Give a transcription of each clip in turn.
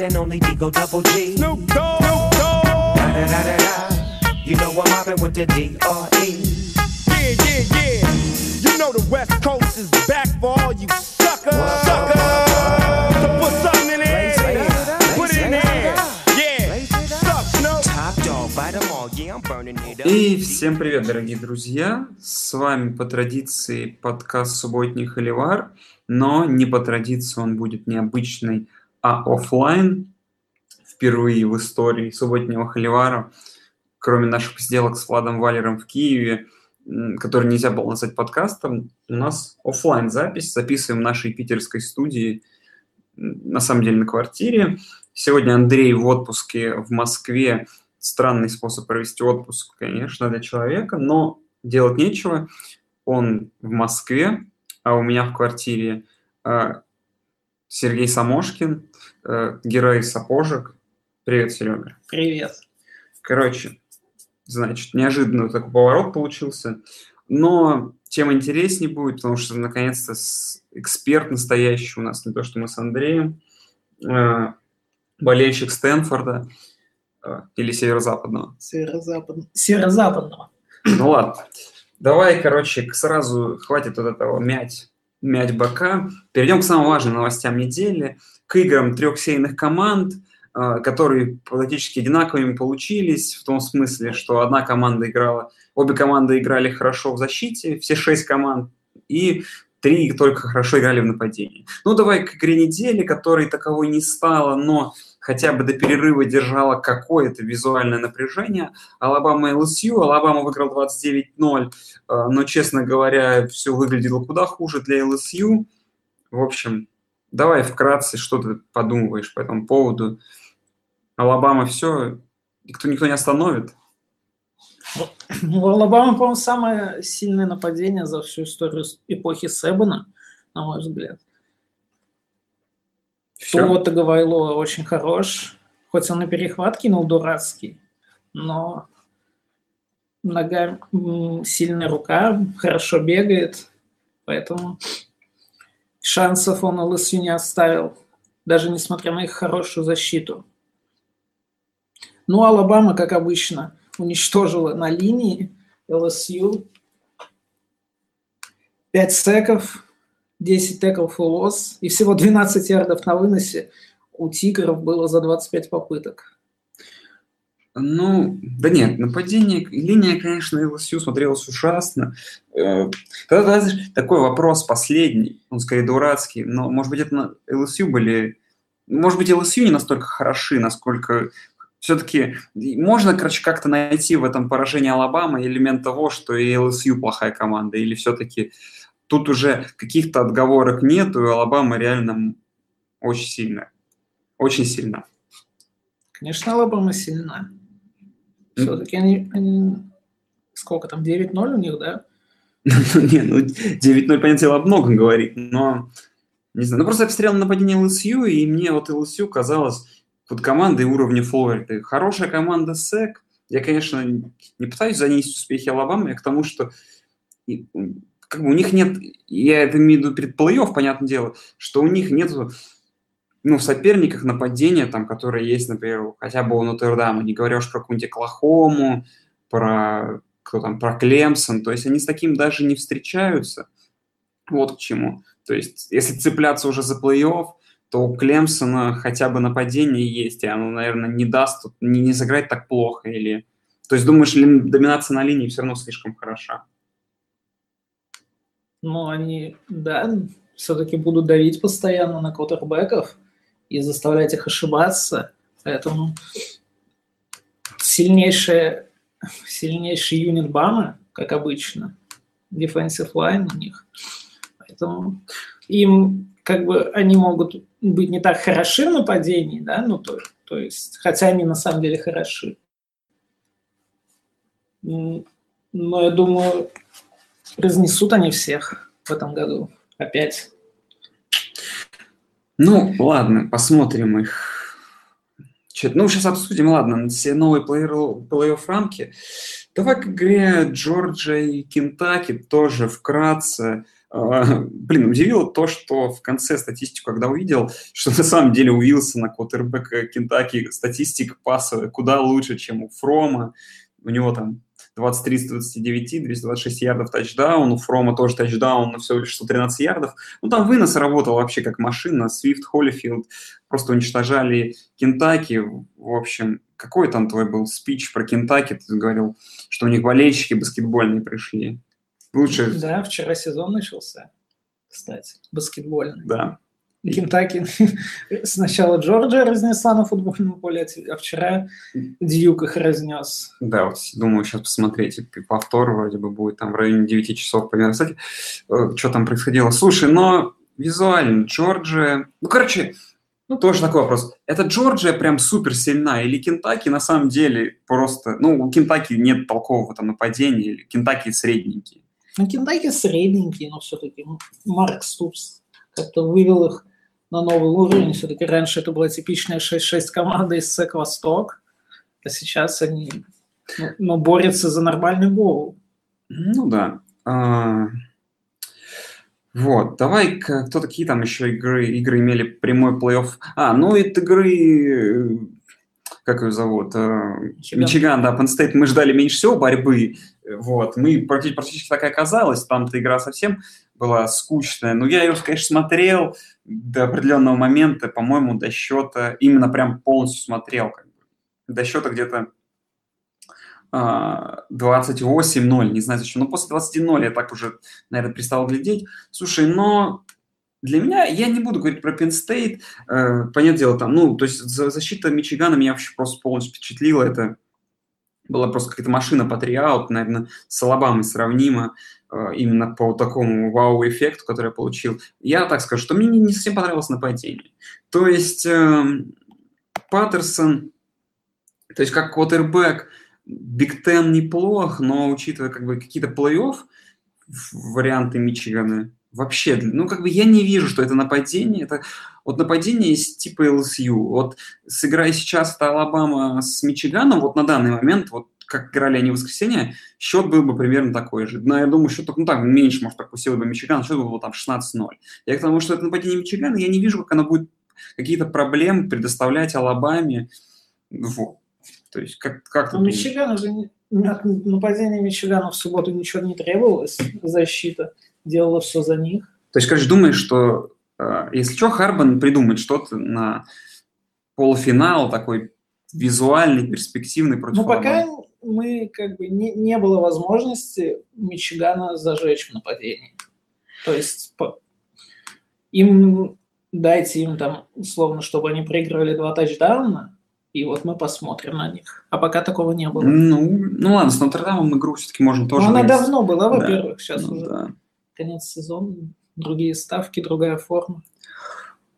one and only Digo Double G. Snoop Dogg. Snoop Dogg. Da da da da da. You know I'm mobbing with the D.R.E. Yeah, yeah, yeah. You know the West Coast is back for all you suckers. Suckers. So put something in there. Put it in there. Yeah. Suck, Snoop. Top dog, bite 'em all. Yeah, I'm burning it up. И всем привет, дорогие друзья! С вами по традиции подкаст «Субботний Холивар», но не по традиции он будет необычный, а оффлайн. Впервые в истории субботнего Холивара, кроме наших посиделок с Владом Валером в Киеве, который нельзя было назвать подкастом, у нас оффлайн запись, записываем в нашей питерской студии, на самом деле на квартире. Сегодня Андрей в отпуске в Москве, странный способ провести отпуск, конечно, для человека, но делать нечего. Он в Москве, а у меня в квартире э, Сергей Самошкин, герой сапожек. Привет, Серега. Привет. Короче, значит, неожиданно такой поворот получился, но тем интереснее будет, потому что наконец-то эксперт настоящий у нас, не то что мы с Андреем, э, болельщик Стэнфорда э, или Северо-Западного. Северо-запад... Северо-западного. Ну ладно. Давай, короче, сразу хватит вот этого мять, мять бока. Перейдем к самым важным новостям недели, к играм трех сейных команд, э, которые практически одинаковыми получились, в том смысле, что одна команда играла, обе команды играли хорошо в защите, все шесть команд, и три только хорошо играли в нападении. Ну, давай к игре недели, которой таковой не стало, но хотя бы до перерыва держала какое-то визуальное напряжение. Алабама LSU. Алабама выиграл 29-0, э, но, честно говоря, все выглядело куда хуже для LSU. В общем, давай вкратце, что ты подумываешь по этому поводу. Алабама все, никто, никто не остановит. У Алабамы, по-моему, самое сильное нападение за всю историю эпохи Себана, на мой взгляд. Все. Туо Таговайло очень хорош, хоть он и перехват кинул дурацкий, но нога, сильная рука, хорошо бегает, поэтому шансов он ЛСЮ не оставил, даже несмотря на их хорошую защиту. Ну, Алабама, как обычно, уничтожила на линии ЛСЮ. 5 секов, 10 теклов у лос и всего 12 ярдов на выносе у тигров было за 25 попыток. Ну, да нет, нападение, линия, конечно, ЛСЮ смотрелась ужасно. Э, Тогда, знаешь, такой вопрос последний, он скорее дурацкий, но, может быть, это на- ЛСЮ были... Может быть, ЛСЮ не настолько хороши, насколько все-таки можно, короче, как-то найти в этом поражении Алабамы элемент того, что и ЛСЮ плохая команда, или все-таки тут уже каких-то отговорок нету, и Алабама реально очень сильная. Очень сильно. Конечно, Алабама сильна. Все-таки они, они- Сколько там, 9-0 у них, да? Не, ну 9-0, понятное дело, о многом говорит, но не знаю. Ну просто я посмотрел на нападение ЛСЮ, и мне вот ЛСЮ казалось вот командой уровня Флориды. Хорошая команда СЭК. Я, конечно, не пытаюсь занизить успехи Алабамы, я к тому, что как бы у них нет, я это имею в виду перед плей-офф, понятное дело, что у них нет ну, в соперниках нападения, там, которые есть, например, хотя бы у Нотр-Дама, не говоря уж про какую-нибудь Оклахому, про кто там, про Клемсон, то есть они с таким даже не встречаются. Вот к чему. То есть, если цепляться уже за плей-офф, то у Клемсона хотя бы нападение есть, и оно, наверное, не даст, не, не сыграть так плохо. Или... То есть, думаешь, доминация на линии все равно слишком хороша? Ну, они, да, все-таки будут давить постоянно на квотербеков и заставлять их ошибаться. Поэтому сильнейшая, сильнейший юнит Бама, как обычно, defensive line у них. Поэтому им как бы они могут быть не так хороши в нападении, да, ну то, то есть, хотя они на самом деле хороши. Но я думаю, разнесут они всех в этом году опять. Ну, ладно, посмотрим их. Чё- ну, сейчас обсудим, ладно, все новые плей- плей-офф рамки. Давай к игре Джорджия и Кентаки тоже вкратце. А, блин, удивило то, что в конце статистику, когда увидел, что на самом деле у Вилсона, квотербека Кентаки, статистика пасовая куда лучше, чем у Фрома. У него там 23 с 29, 226 ярдов тачдаун, у Фрома тоже тачдаун, но всего лишь 113 ярдов. Ну, там вынос работал вообще как машина, Свифт, Холлифилд просто уничтожали Кентаки. В общем, какой там твой был спич про Кентаки? Ты говорил, что у них болельщики баскетбольные пришли. Лучше... Да, вчера сезон начался, кстати, баскетбольный. Да. Кентаки сначала Джорджия разнесла на футбольном поле, а вчера Дьюк их разнес. Да, вот думаю сейчас посмотреть повтор вроде бы будет там в районе 9 часов примерно. Кстати, э, что там происходило? Слушай, но визуально Джорджия... Ну, короче, ну, тоже такой вопрос. Это Джорджия прям супер сильна или Кентаки на самом деле просто... Ну, у Кентаки нет толкового там нападения, или Кентаки средненькие. Ну, Кентаки средненькие, но все-таки Марк Ступс как-то вывел их на новый уровень. Все-таки раньше это была типичная 6-6 команда из СЭК Восток, а сейчас они ну, ну, борются за нормальный гол. Ну да. А, вот, давай, кто такие там еще игры, игры имели прямой плей-офф? А, ну это игры, как ее зовут? А, Мичиган, Мичиган да, Penn State мы ждали меньше всего борьбы, вот, мы практически, практически так и оказалось, там-то игра совсем была скучная, но я ее, конечно, смотрел, до определенного момента, по-моему, до счета, именно прям полностью смотрел, как бы, до счета где-то 28-0, а, не знаю зачем, но после 21-0 я так уже, наверное, перестал глядеть. Слушай, но для меня, я не буду говорить про Penn State, э, понятное дело, там, ну, то есть защита Мичигана меня вообще просто полностью впечатлила, это была просто какая-то машина по триаут, наверное, с Алабамой сравнима. Э, именно по такому вау-эффекту, который я получил. Я так скажу, что мне не совсем понравилось нападение. То есть э, Паттерсон, то есть как квотербек, Биг Тен неплох, но учитывая как бы какие-то плей-офф варианты Мичигана, вообще, ну как бы я не вижу, что это нападение, это вот нападение из типа LSU. Вот сыграя сейчас это Алабама с Мичиганом, вот на данный момент, вот как играли они в воскресенье, счет был бы примерно такой же. Но я думаю, счет ну так, меньше, может, так усилил бы Мичиган, счет был бы там 16-0. Я к тому, что это нападение Мичигана, я не вижу, как оно будет какие-то проблемы предоставлять Алабаме. Вот. То есть, как, как ну, Мичиган же нападение Мичигана в субботу ничего не требовалось, защита делала все за них. То есть, короче, думаешь, что э, если что, Харбан придумает что-то на полуфинал такой визуальный, перспективный против Ну, пока мы как бы не, не было возможности Мичигана зажечь в нападении. То есть по, им дайте им там условно, чтобы они проигрывали два тачдауна, и вот мы посмотрим на них. А пока такого не было. Ну, ну ладно, с Нотр-Дамом игру все-таки можно тоже... Ну, она давно была, во-первых, да. сейчас ну, уже да. Конец сезона, другие ставки, другая форма.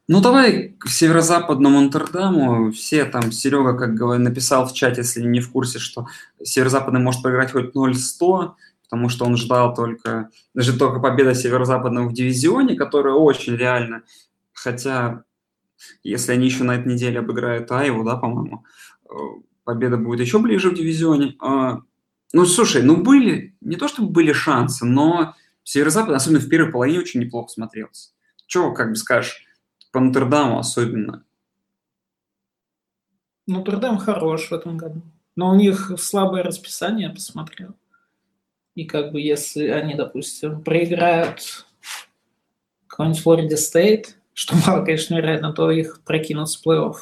Ну, давай к северо-западному Амстердаму. Все там, Серега, как говорит, написал в чате, если не в курсе, что северо-западный может проиграть хоть 0-100, потому что он ждал только, даже только победа северо-западного в дивизионе, которая очень реально. Хотя, если они еще на этой неделе обыграют Айву, да, по-моему, э, победа будет еще ближе в дивизионе. А, ну, слушай, ну были, не то чтобы были шансы, но северо-запад, особенно в первой половине, очень неплохо смотрелся. Чего, как бы скажешь, по Нотр-Даму особенно. Нотр-Дам хорош в этом году. Но у них слабое расписание, я посмотрел. И как бы если они, допустим, проиграют какой-нибудь Флорида Стейт, что мало, конечно, вероятно, то их прокинут с плей-офф.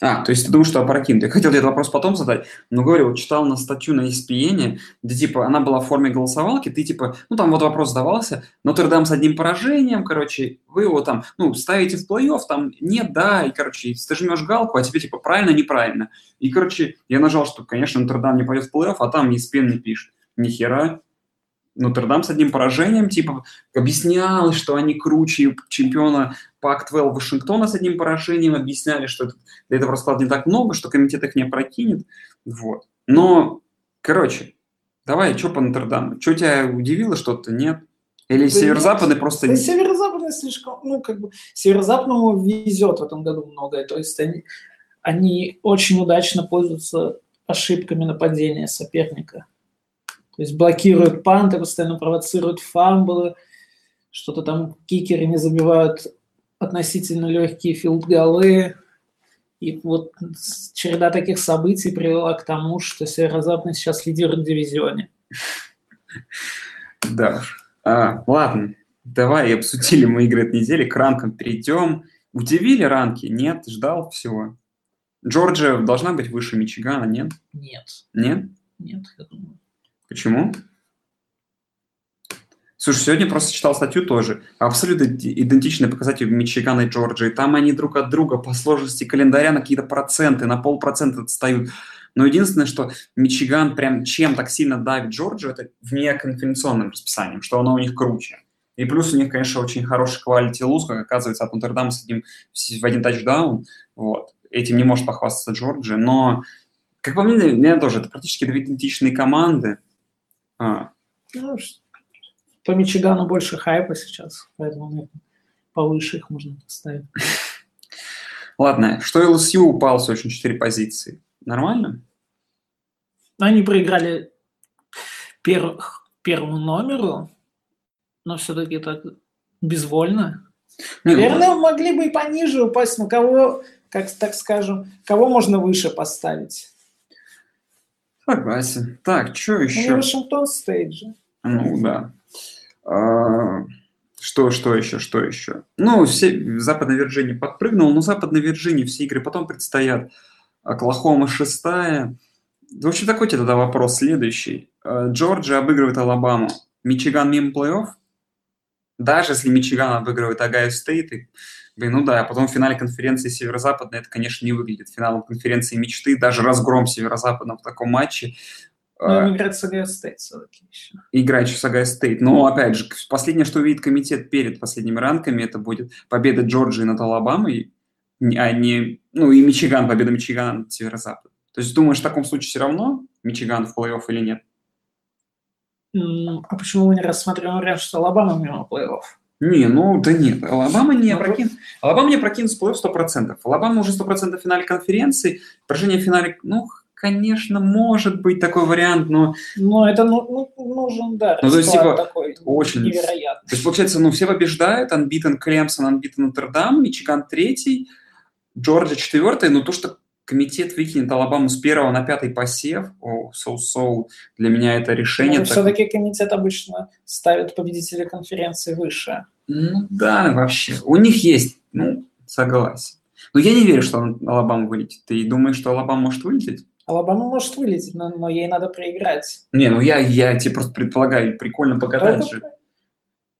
А, то есть ты думаешь, что опрокинут. Я хотел этот вопрос потом задать, но говорю, вот читал на статью на ESPN, где типа она была в форме голосовалки, ты типа, ну там вот вопрос задавался, Нотр-Дам с одним поражением, короче, вы его там, ну, ставите в плей-офф, там нет, да, и, короче, ты жмешь галку, а тебе типа правильно, неправильно. И, короче, я нажал, что, конечно, Нотр-Дам не пойдет в плей-офф, а там ESPN не пишет. Нихера, Нотр-Дам с одним поражением, типа, объяснялось, что они круче чемпиона Пак-12 Вашингтона с одним поражением, объясняли, что это, этого расклада не так много, что комитет их не опрокинет. Вот. Но, короче, давай, что по Нотр-Даму? Что тебя удивило что-то, нет? Или да северо-западный просто... Да северо-западный слишком, ну, как бы, северо-западному везет в этом году многое, то есть они, они очень удачно пользуются ошибками нападения соперника. То есть блокируют панты, постоянно провоцируют фамблы, что-то там кикеры не забивают относительно легкие филд-голы. И вот череда таких событий привела к тому, что Северо-Западный сейчас лидирует в дивизионе. Да. А, ладно, давай обсудили мы игры этой недели, к ранкам перейдем. Удивили ранки? Нет, ждал всего. Джорджия должна быть выше Мичигана, нет? Нет, Нет? нет, я думаю. Почему? Слушай, сегодня просто читал статью тоже. Абсолютно идентичные показатели Мичигана и Джорджии. Там они друг от друга по сложности календаря на какие-то проценты, на полпроцента отстают. Но единственное, что Мичиган прям чем так сильно давит Джорджию, это вне конференционным расписанием, что оно у них круче. И плюс у них, конечно, очень хороший quality луз, как оказывается, от Нотр-Дама с одним, в один тачдаун. Вот. Этим не может похвастаться Джорджия. Но, как по мне, меня тоже, это практически две идентичные команды. А, Ну, по Мичигану больше хайпа сейчас, поэтому наверное, повыше их можно поставить. Ладно, что LSU упал с очень 4 позиции. Нормально? Они проиграли пер- первому номеру, но все-таки так безвольно. Ну, Наверное, могли бы и пониже упасть, но кого, как так скажем, кого можно выше поставить? Согласен. Так, что Ну, еще? Вашингтон Стейт же. Ну, да. А, Что, что еще, что еще? Ну, все, Западная Вирджиния подпрыгнула, но Западной Вирджинии все игры потом предстоят. Оклахома шестая. В общем, такой тебе тогда вопрос следующий. А, Джорджия обыгрывает Алабаму. Мичиган мимо плей-офф? Даже если Мичиган обыгрывает Огайо Стейт, и, блин, ну да, а потом в финале конференции Северо-Западной это, конечно, не выглядит финалом конференции мечты, даже разгром Северо-Западного в таком матче. Ну, А, им играть с Огайо Стейт все-таки еще. играть с Огайо Стейт. Но, опять же, последнее, что увидит комитет перед последними ранками, это будет победа Джорджии над Алабамой, а не... Ну, и Мичиган, победа Мичигана над Северо-Западом. То есть, думаешь, в таком случае все равно Мичиган в плей-офф или нет? А почему вы не рассматриваем вариант, что Алабама мимо плей-офф? Не, ну, да нет. Алабама не Ну, опрокинет. Алабама не опрокинет с плей-офф 100%. Алабама уже 100% в финале конференции. Поражение в финале, ну, конечно, может быть такой вариант, но... Ну, это ну, ну, нужен, да, Ну, то есть, типа, такой очень- невероятный. То есть, получается, ну, все побеждают, unbeaten Клемсон, unbeaten Нотр-Дам, Мичиган третий, Джорджия четвертый, но то, что комитет выкинет Алабаму с первого на пятый посев, о, so-so, для меня это решение. так- все-таки комитет обычно ставит победителя конференции выше. Ну, да, вообще. У них есть, ну, согласен. Но я не верю, что Алабама вылетит. Ты думаешь, что Алабама может вылететь? Алабама может вылететь, но, но ей надо проиграть. Не, ну я, я тебе просто предполагаю, прикольно погадать Только- же.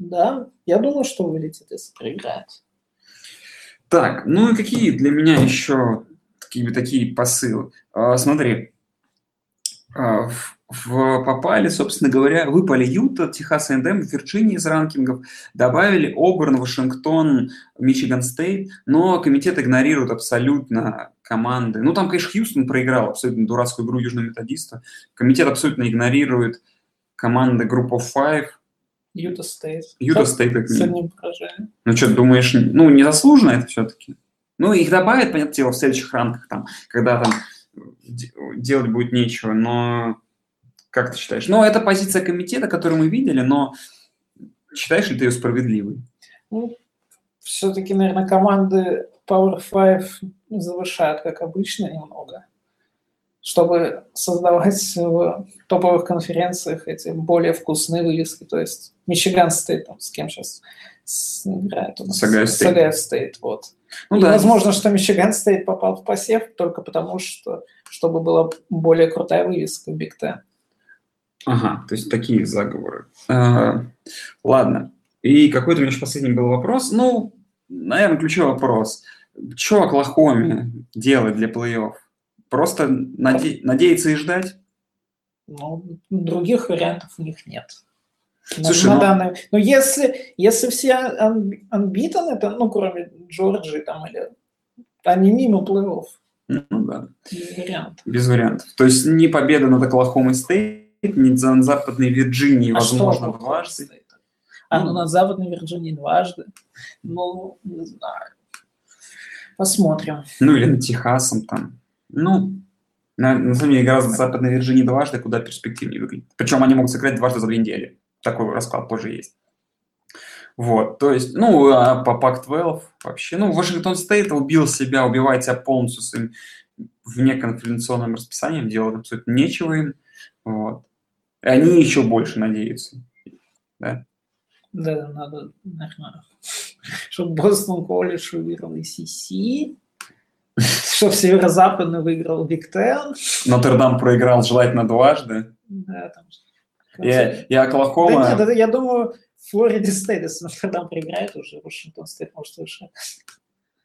Да, я думаю, что вылетит, если проиграет. Так, ну и какие для меня еще такие, такие посылы? А, смотри, а, в, в- попали, собственно говоря, выпали Юта, Техас A&M, Вирджиния из ранкингов, добавили Оберн, Вашингтон, Мичиган Стейт, но комитет игнорирует абсолютно команды. Ну, там, конечно, Хьюстон проиграл абсолютно дурацкую игру Южного Методиста. Комитет абсолютно игнорирует команды Group of Five. Юта Стейт. Юта Стейт. Ну что, думаешь, ну, незаслуженно это все-таки? Ну, их добавят, понятное дело, в следующих ранках, там, когда там де- делать будет нечего, но как ты считаешь? Ну, это позиция комитета, которую мы видели, но считаешь ли ты ее справедливой? Ну, все-таки, наверное, команды Power 5 завышают, как обычно, немного, чтобы создавать в топовых конференциях эти более вкусные вывески. То есть Мичиган Стейт, там, с кем сейчас играет? у нас? С Огайо С Стейт. Вот. Ну И да, возможно, что Мичиган Стейт попал в посев только потому, что чтобы была более крутая вывеска в Биг Ten. ага, то есть такие заговоры. А, ладно, и какой-то у меня последний был вопрос. Ну, наверное, ключевой вопрос. Что Оклахоме делать для плей-офф? Просто наде- надеяться и ждать? Но других вариантов у них нет. На- Слушай, на ну- данный- Но если, если все анбитан, это, ну, кроме Джорджии там, или они мимо плей-офф, Ну да. без вариантов. Без вариантов. То есть ни победа над Оклахомой Стейт, ни за Западной Вирджинии, А возможно, дважды. А, Ну. ну, на Западной Вирджинии дважды. Ну, не знаю. Посмотрим. Ну или над Техасом там. Ну, на, на самом деле за Западной Вирджинии дважды куда перспективнее выглядит. Причем они могут сыграть дважды за две недели. Такой расклад тоже есть. Вот, то есть, ну, а по Pac-12 вообще, ну, Вашингтон Стейт убил себя, убивает себя полностью своим внеконференционным расписанием, делать абсолютно нечего им, вот. И они еще больше надеются, да. Да, надо, наверное, чтобы Бостон колледж выиграл ACC, чтобы Северо-Западный выиграл Big Ten. Нотр-Дам проиграл желательно дважды. Да, там... И, и Оклахома... Да нет, это, я думаю, Флориде Стейт, если Нотр-Дам проиграет уже, Вашингтон Стейт может выше.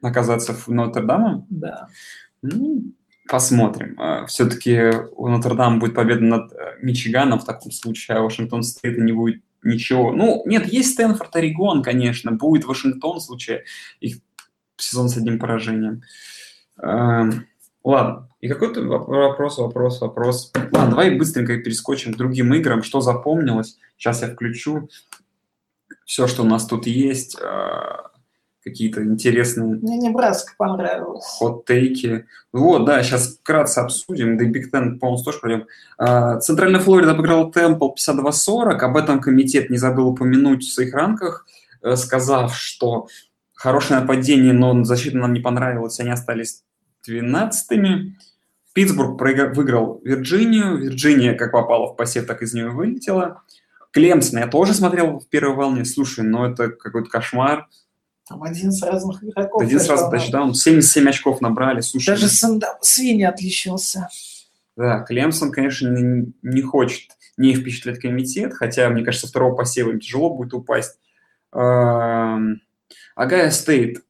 Оказаться над Нотр-Дамом? Да. Ну, посмотрим. Все-таки у Нотр-Дам будет победа над э, Мичиганом в таком случае, а Вашингтон Стейт не будет ничего. Ну, нет, есть Стэнфорд, Орегон, конечно, будет Вашингтон в случае их сезон с одним поражением. Эм, ладно, и какой-то вопрос, вопрос, вопрос. Ладно, давай быстренько перескочим к другим играм. Что запомнилось? Сейчас я включу все, что у нас тут есть. Э, какие-то интересные... Мне Небраска понравилось. Хот-тейки. Вот, да, сейчас вкратце обсудим. Да и Биг Тен, по-моему, тоже пройдем. А, Центральная Флорида обыграла Темпл 52-40. Об этом комитет не забыл упомянуть в своих рамках, э, сказав, что хорошее нападение, но защита нам не понравилась, они остались 12-ми. Питтсбург выиграл Вирджинию. Вирджиния как попала в посев, так из нее вылетела. Клемсон я тоже смотрел в первой волне. Слушай, ну это какой-то кошмар. Там один с разных игроков. Один сразу тачдаун. 77 очков набрали. Слушай, Даже Сандам Свинни отличился. Да, Клемсон, конечно, не, не хочет не впечатлять комитет, хотя, мне кажется, второго посева им тяжело будет упасть. Огайо Стейт.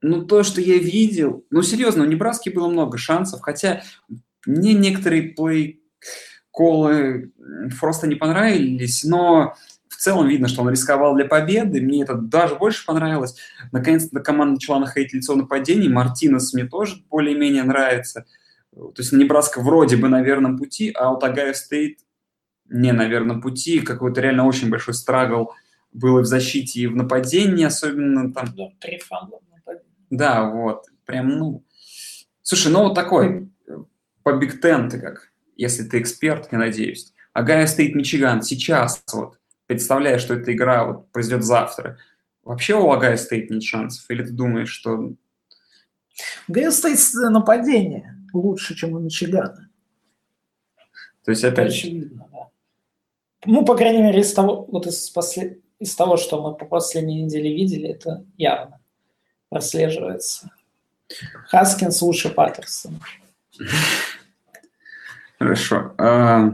Ну, то, что я видел... Ну, серьезно, у Небраски было много шансов, хотя мне некоторые play call ы просто не понравились, но в целом видно, что он рисковал для победы. Мне это даже больше понравилось. Наконец-то команда начала находить лицо нападений. Мартинес мне тоже более-менее нравится. То есть Небраска вроде бы на верном пути, а у Огайо Стейт не на верном пути. Какой-то реально очень большой struggle был и в защите, и в нападении, особенно там... Да, три fumble а. Да, вот. Прям, ну... Слушай, ну вот такой, по Big Ten ты как, если ты эксперт, я надеюсь. Огайо Стейт Мичиган сейчас вот представляя, что эта игра вот произойдет завтра, вообще у Огайо Стейт нет шансов? Или ты думаешь, что... У Огайо Стейт нападение лучше, чем у Мичигана. То есть опять... Очевидно, да. Ну, по крайней мере, из того, вот из, после, из того, что мы по последней неделе видели, это явно прослеживается. Хаскинс лучше Паттерсона. Хорошо. А,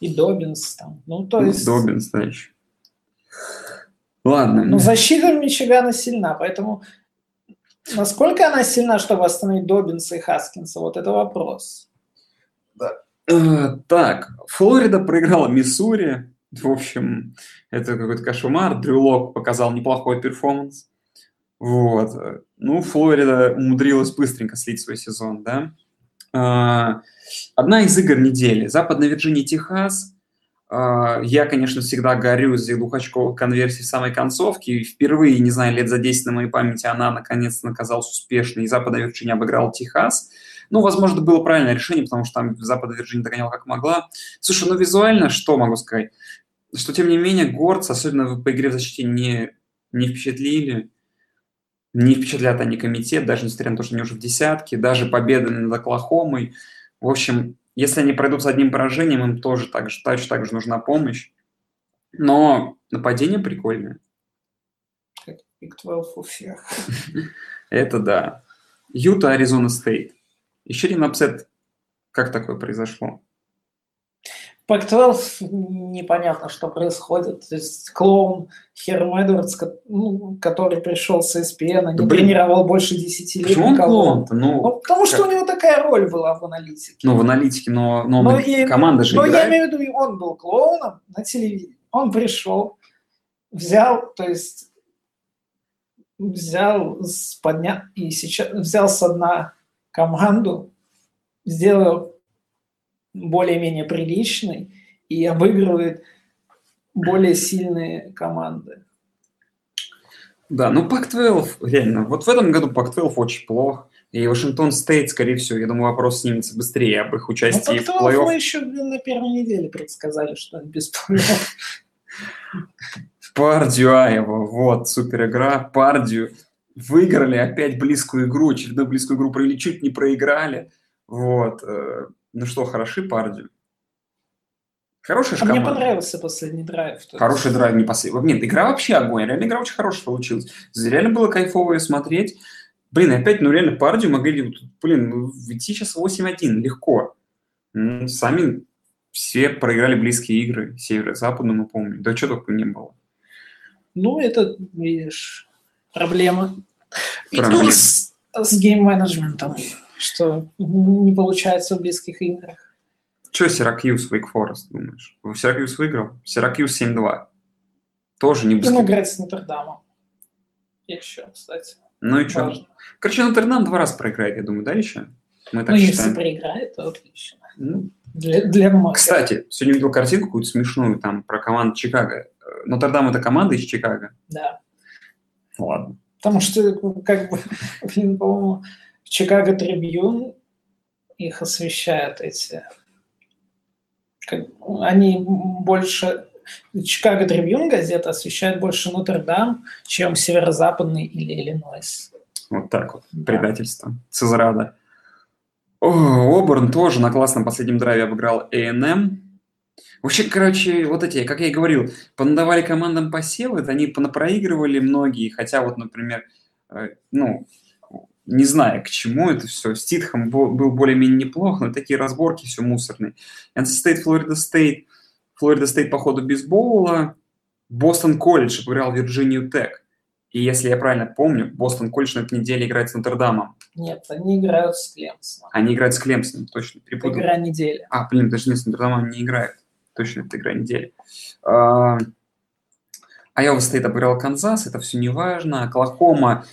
и Добинс там. Ну, то есть... Добинс, да, еще. Ладно. Ну, защита Мичигана сильна, поэтому насколько она сильна, чтобы остановить Добинса и Хаскинса, вот это вопрос. Да. Uh, так, Флорида проиграла Миссури. В общем, это какой-то кошмар. Дрю Лок показал неплохой перформанс. Вот. Ну, Флорида умудрилась быстренько слить свой сезон, да. Uh, Одна из игр недели. Западная Вирджиния, Техас. А, я, конечно, всегда горю за двухочковой конверсии в самой концовке. И впервые, не знаю, лет за 10 на моей памяти она наконец-то оказалась успешной. И Западная Вирджиния обыграла Техас. Ну, возможно, было правильное решение, потому что там Западная Вирджиния догоняла как могла. Слушай, ну визуально что могу сказать? Что, тем не менее, горцы, особенно по игре в защите, не, не впечатлили. Не впечатлят они комитет, даже несмотря на то, что они уже в десятке. Даже победа над Оклахомой – в общем, если они пройдут с одним поражением, им тоже так же, точно так же нужна помощь. Но нападение прикольное. Big 12 у всех. Это да. Юта, Аризона Стейт. Еще один upset. Как такое произошло? Pac-12 непонятно, что происходит. То есть клоун Херм Эдвардс, ну, который пришел с ESPN, не да, тренировал больше 10 лет. Почему он клоун-то? Ну, ну, потому что у него такая роль была в аналитике. Ну, в аналитике, но, но, но и, команда же Но играет. я имею в виду, он был клоуном на телевидении. Он пришел, взял, то есть взял с подня... и сейчас взял с одна команду, сделал более-менее приличный и обыгрывает более сильные команды. Да, ну Пак-12, реально, вот в этом году Пак-12 очень плох. И Вашингтон Стейт, скорее всего, я думаю, вопрос снимется быстрее об их участии ну, в плей-офф. мы еще на первой неделе предсказали, что без плей-офф. Пардию Айова, вот, супер игра. Пардию выиграли опять близкую игру, очередную близкую игру провели, чуть не проиграли. Вот. Ну что, хороши Пардию. Хорошая А мне команда. понравился последний драйв. Хороший драйв не последний. Нет, игра вообще огонь. Реально игра очень хорошая получилась. Реально было кайфово ее смотреть. Блин, опять, ну реально Пардию могли, блин, ну, идти сейчас 8-1, легко. М, Сами все проиграли близкие игры, западно, мы помним. Да что только не было. Ну, это, видишь, проблема. Проблема. Ну, с, с гейм-менеджментом, что не получается в близких играх. Что Сиракьюз, Wake Forest, думаешь? Сиракьюз выиграл? Сиракьюз 7-2. Тоже не Им быстро. играть с Нотр-Дамом. Еще, кстати. Ну и что? Короче, Нотр-Дам два раза проиграет, я думаю, да, еще? Мы так Ну, если считаем. проиграет, то отлично. Ну, Для, для многих. Кстати, сегодня видел картинку какую-то смешную там про команду Чикаго. Нотр-Дам это команда из Чикаго. Да. Ладно. Потому что, как бы, блин, по-моему, в Чикаго Трибьюн их освещают эти... как- они больше... Чикаго Трибьюн газета освещает больше Нотр-Дам, чем Северо-Западный или Иллинойс. Вот так вот. Да. Предательство. Цезрада. О, Оберн тоже на классном последнем драйве обыграл A&M. Вообще, короче, вот эти, как я и говорил, понадавали командам посевы, они понапроигрывали многие, хотя вот, например, э, ну, не знаю, к чему это все. Ститхам был, был более-менее неплох, но такие разборки все мусорные. NC State, Флорида Стейт. Флорида Стейт по ходу без боула. Бостон колледж обыграл Вирджинию Тек. И если я правильно помню, Бостон колледж на этой неделе играет с Нотр-Дамом. Нет, они играют с Клемсоном. Они играют с Клемсоном, точно, Это перепутал. игра недели. А, блин, даже нет, с Нотр-Дамом не играет. Точно, это игра недели. А, Айова Стейт обыграл Канзас, это все не важно. Оклахома,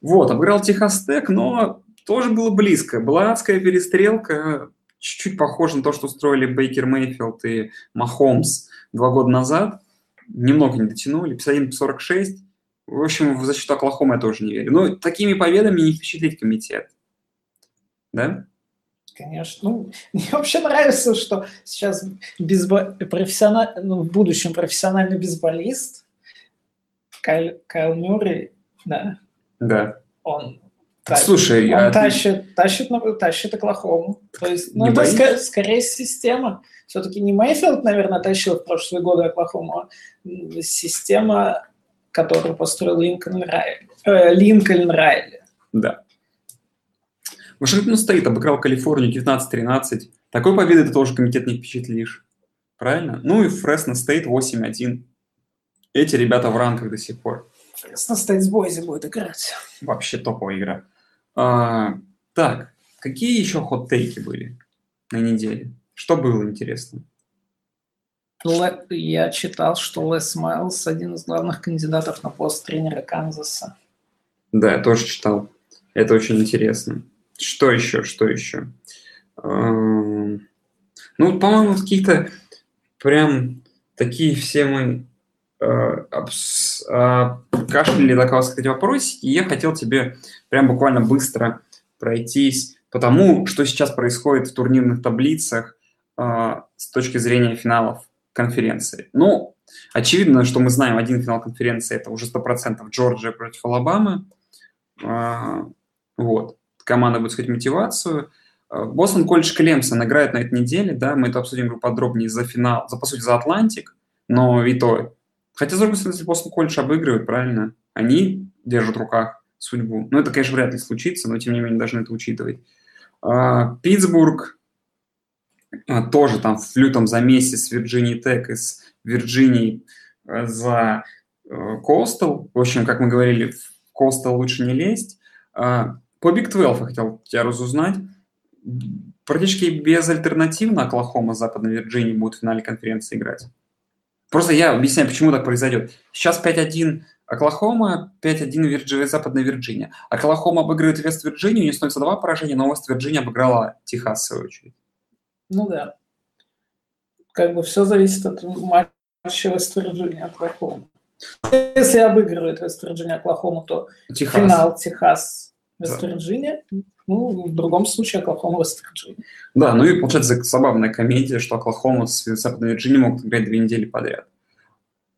вот, обыграл Техас Тек, но тоже было близко. Была адская перестрелка, чуть-чуть похоже на то, что устроили Бейкер Мейфилд и Махомс два года назад. Немного не дотянули, 51-46. В общем, в защиту Оклахомы я тоже не верю. Но такими победами не впечатлить комитет. Да? Конечно. Ну, мне вообще нравится, что сейчас бейсбо- профессиональ- ну, в будущем профессиональный бейсболист Кайл, Кайл Мюррей, да, Да. он, Так, та- слушай, он а ты- тащит, тащит, на- тащит Оклахому. То есть, ну, Не это ска- скорее система. Все-таки не Мейфилд, наверное, тащил в прошлые годы Оклахому, а система, которую построил Линкольн Райли. Э, Линкольн Райли. Да. Вашингтон стоит, обыграл Калифорнию 19-13. Такой победы ты тоже комитет не впечатлишь. Правильно? Ну и Фресно Стейт 8-1. Эти ребята в ранках до сих пор. С Бойзи будет играть. Вообще топовая игра. А, так, какие еще хот-тейки были на неделе? Что было интересно? Ле- Я читал, что Лес Майлз один из главных кандидатов на пост тренера Канзаса. Да, я тоже читал. Это очень интересно. Что еще? Что еще? Эм, Ну, по-моему, какие-то прям такие все мы а, кашляли, так сказать, вопросики, и я хотел тебе прям буквально быстро пройтись по тому, что сейчас происходит в турнирных таблицах э, с точки зрения финалов конференции. Ну, очевидно, что мы знаем один финал конференции, это уже 100% Джорджия против Алабамы. А, Вот. Команда будет искать мотивацию. А, Бостон колледж Клемсон играет на этой неделе, да, мы это обсудим подробнее за финал, за, по сути, за Атлантик, но и то. Хотя, с другой стороны, если Бостон колледж обыгрывает, правильно, они держат в руках судьбу. Ну, это, конечно, вряд ли случится, но, тем не менее, должны это учитывать. А, Питтсбург а, тоже там в лютом замесе с Вирджинией Тек и с Вирджинией э, за Coastal. В общем, как мы говорили, в Coastal лучше не лезть. А, По Big 12 я хотел тебя разузнать. Практически безальтернативно Оклахома, Западной Вирджинии будут в финале конференции играть. Просто я объясняю, почему так произойдет. Сейчас 5-1 Оклахома, 5-1 Вирджи... Западная Вирджиния. Оклахома обыгрывает Вест-Вирджинию, у нее становится два поражения, но Вест-Вирджиния обыграла Техас, в свою очередь. Ну да. Как бы все зависит от матча Вест-Вирджиния Оклахома. Если обыгрывает Вест-Вирджиния Оклахому, то Техас. финал Техас Вест-Вирджиния. Ну, в другом случае Оклахома Вест-Вирджиния. Да, ну и получается забавная комедия, что Оклахома с Западной Вирджинией могут играть две недели подряд.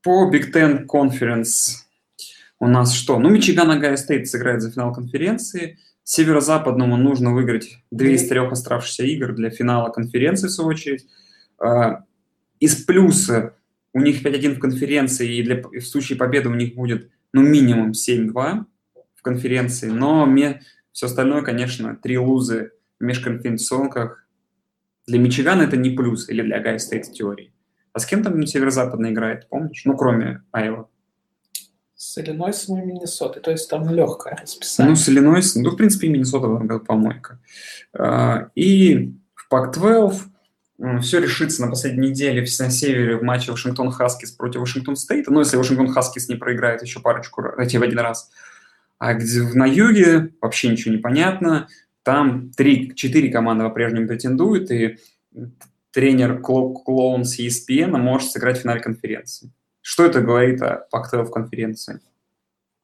По Big Ten Conference у нас что? Ну, Мичиган Огайо Стейт сыграет за финал конференции. Северо-западному нужно выиграть две из трех оставшихся игр для финала конференции, в свою очередь. А, из плюса у них 5-1 в конференции, и для, в случае победы у них будет ну, минимум 7-2 в конференции, но мне все остальное, конечно, три лузы в межконференционках. Для Мичигана это не плюс, или для Гайо Стейт в теории. А с кем там северо-западно играет, помнишь? Ну, кроме Айва. С Иллинойсом и Миннесотой, то есть там легкое расписание. Ну, с Иллинойсом, ну, в принципе, и Миннесота в этом году помойка. А, и в Пак-12 все решится на последней неделе на севере в матче Вашингтон Хаскис против Вашингтон Стейта. Ну, если Вашингтон Хаскис не проиграет еще парочку, эти в один раз. А где на юге вообще ничего не понятно. Там три, четыре команды по-прежнему претендуют, и тренер Клоун с ESPN может сыграть в финале конференции. Что это говорит о Пак-12 конференции?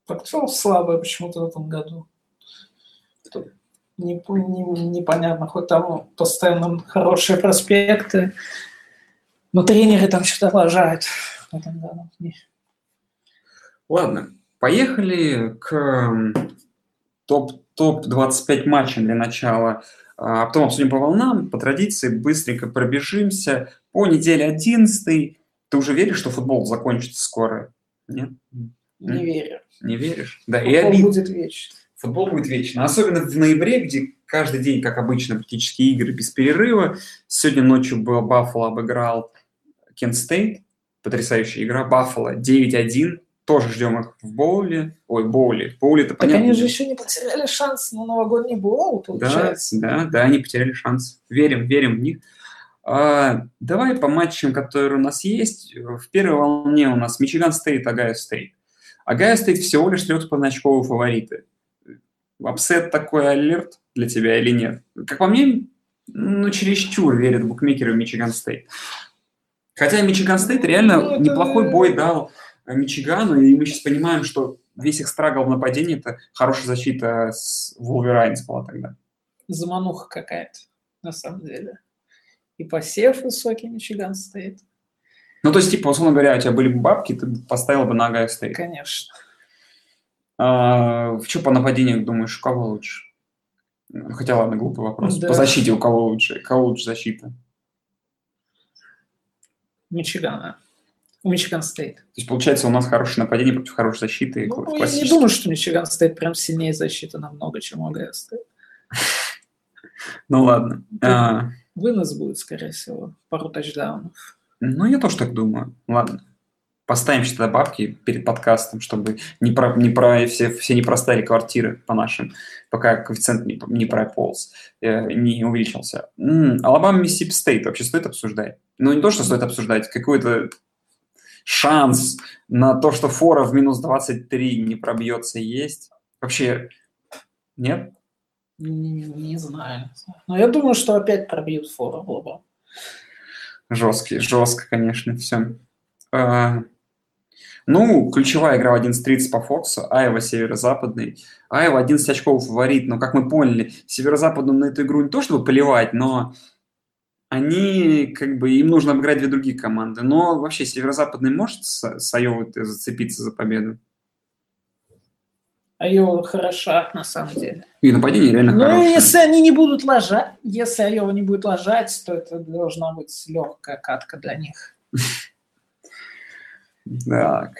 Пак-12 слабая почему-то в этом году. Не, не, непонятно, хоть там постоянно хорошие проспекты, но тренеры там что-то лажают в этом году. Ладно, поехали к топ, топ-25 матчам для начала. А потом обсудим по волнам, по традиции, быстренько пробежимся. По неделе 11 ты уже веришь, что футбол закончится скоро? Нет? Не верю. Не веришь? Да, футбол и обид... будет вечно. Футбол будет вечно. Особенно в ноябре, где каждый день, как обычно, практически игры без перерыва. Сегодня ночью был Баффало обыграл Кент Стейт. Потрясающая игра. Баффало 9-1 тоже ждем их в боуле. Ой, боуле. Боуле это так понятно. они же еще не потеряли шанс на новогодний боул, получается. Да, да, да, они потеряли шанс. Верим, верим в них. А, давай по матчам, которые у нас есть. В первой волне у нас Мичиган Стейт, Огайо Стейт. Огайо Стейт всего лишь трехочковые фавориты. Upset такой alert для тебя или нет? Как по мне, ну, чересчур верят букмекеры в Мичиган Стейт. Хотя Мичиган Стейт реально ну, неплохой бой дал Мичигану, и мы сейчас понимаем, что весь их struggle в нападении – это хорошая защита с Wolverines была тогда. Замануха какая-то, на самом деле. И посев высокий Мичиган Стейт. Ну, то есть, типа, условно говоря, у тебя были бы бабки, ты поставил бы на Огайо Стейт. Конечно. А, в что по нападению думаешь, у кого лучше? Хотя, ладно, глупый вопрос. Да. По защите у кого лучше? Кого лучше защита? Мичигана. У Мичиган Стейт. То есть, получается, у нас хорошее нападение против хорошей защиты. Ну, я не думаю, что Мичиган Стейт прям сильнее защиты намного, чем у Огайо Стейт. Ну ладно. А. Вынос будет, скорее всего, пару тачдаунов. Ну, я тоже так думаю. Ладно. Поставим что-то бабки перед подкастом, чтобы не про, не про все, все не проставили квартиры по нашим, пока коэффициент не, не прополз, э, не увеличился. Алабама, Миссисипи Стейт вообще стоит обсуждать? Ну, не то, что стоит обсуждать, какой-то шанс на то, что фора в минус 23 не пробьется, есть? Вообще, нет? Не, не знаю. Но я думаю, что опять пробьют фора глобал. Жесткий, жестко, конечно, все. А, ну, ключевая игра в 11.30 по Фоксу, Айва северо-западный. Айва 11 очков фаворит, но, как мы поняли, северо-западным на эту игру не то чтобы поливать, но они, как бы, им нужно обыграть две другие команды. Но вообще северо-западный может с, с Айовой зацепиться за победу? Айова хороша, на самом деле. И нападение реально ну, хорошее. Ну, если они не будут ложать, если Айова не будет ложать, то это должна быть легкая катка для них. Так.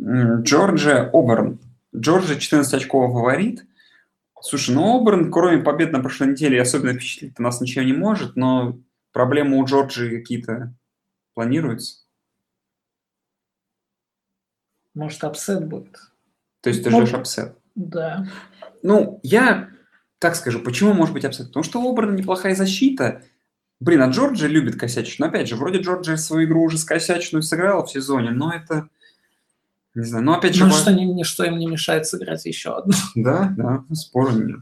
Джорджия Оберн. Джорджия 14 очков фаворит. Слушай, ну Оберн, кроме побед на прошлой неделе, особенно впечатлить нас ничего не может, но Проблемы у Джорджии какие-то планируются? Может, upset будет. То есть ты ждешь upset? Да. Ну, я так скажу, почему может быть upset? Потому что у Оберна неплохая защита. Блин, а Джорджия любит косячить. Но опять же, вроде Джорджия свою игру уже скосячную сыграла в сезоне, но это... Не знаю, но опять же... Может, они, ничто им не мешает сыграть еще одну. Да, да, спору нет.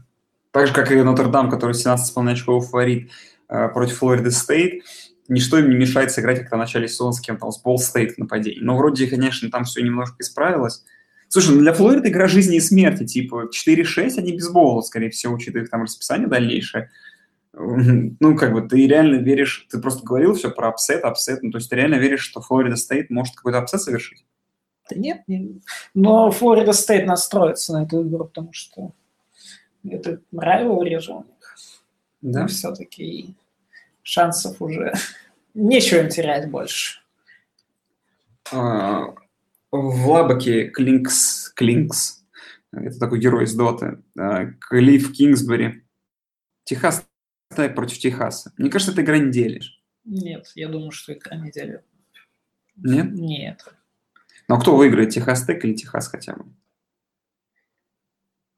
Так же, как и Нотр-Дам, который 17,5 очков фаворит. Э, против Флориды Стейт, ничто им не мешает сыграть как-то в начале сезона с кем-то, с Болл Стейт в нападении. Но вроде, конечно, там все немножко исправилось. Слушай, ну для Флориды игра жизни и смерти, типа 4-6, они без боула, скорее всего, учитывая их там расписание дальнейшее. Ну, как бы ты реально веришь, ты просто говорил все про upset, upset, ну, то есть ты реально веришь, что Флорида Стейт может какой-то upset совершить? Да нет, не... но Флорида Стейт настроится на эту игру, потому что это у них. Да? Но все-таки шансов уже нечего им терять больше. А, в Лабаке Клинкс, Клинкс, это такой герой из Доты, а, Клифф Кингсбери, Техас против Техаса. Мне кажется, это игра недели. Нет, я думаю, что игра недели. Нет? Нет. Но кто выиграет, Техас Тек или Техас хотя бы?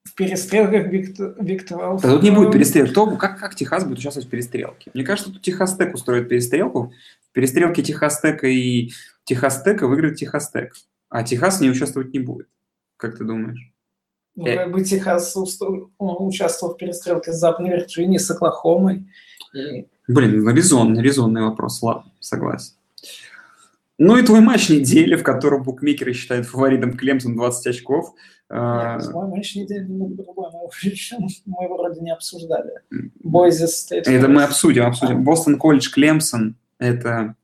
В перестрелках Виктор... Да тут не будет перестрелки. Кто, как, как Техас будет участвовать в перестрелке? Мне кажется, тут Техас Тек устроит перестрелку. В перестрелке Техас Тека и Техас Тека выиграет Техас Тек. А Техас не участвовать не будет. Как ты думаешь? Ну, как бы Техас участвовал в перестрелке с Западной Вирджинией, с Оклахомой. И... Блин, ну, резонный, резонный вопрос. Ладно, согласен. Ну и твой матч недели, в котором букмекеры считают фаворитом Клемсон 20 очков. Твой матч недели немного другой, мы, мы его вроде не обсуждали. Бойзи Стейт. Это мы обсудим, обсудим. Бостон Колледж Клемсон, это...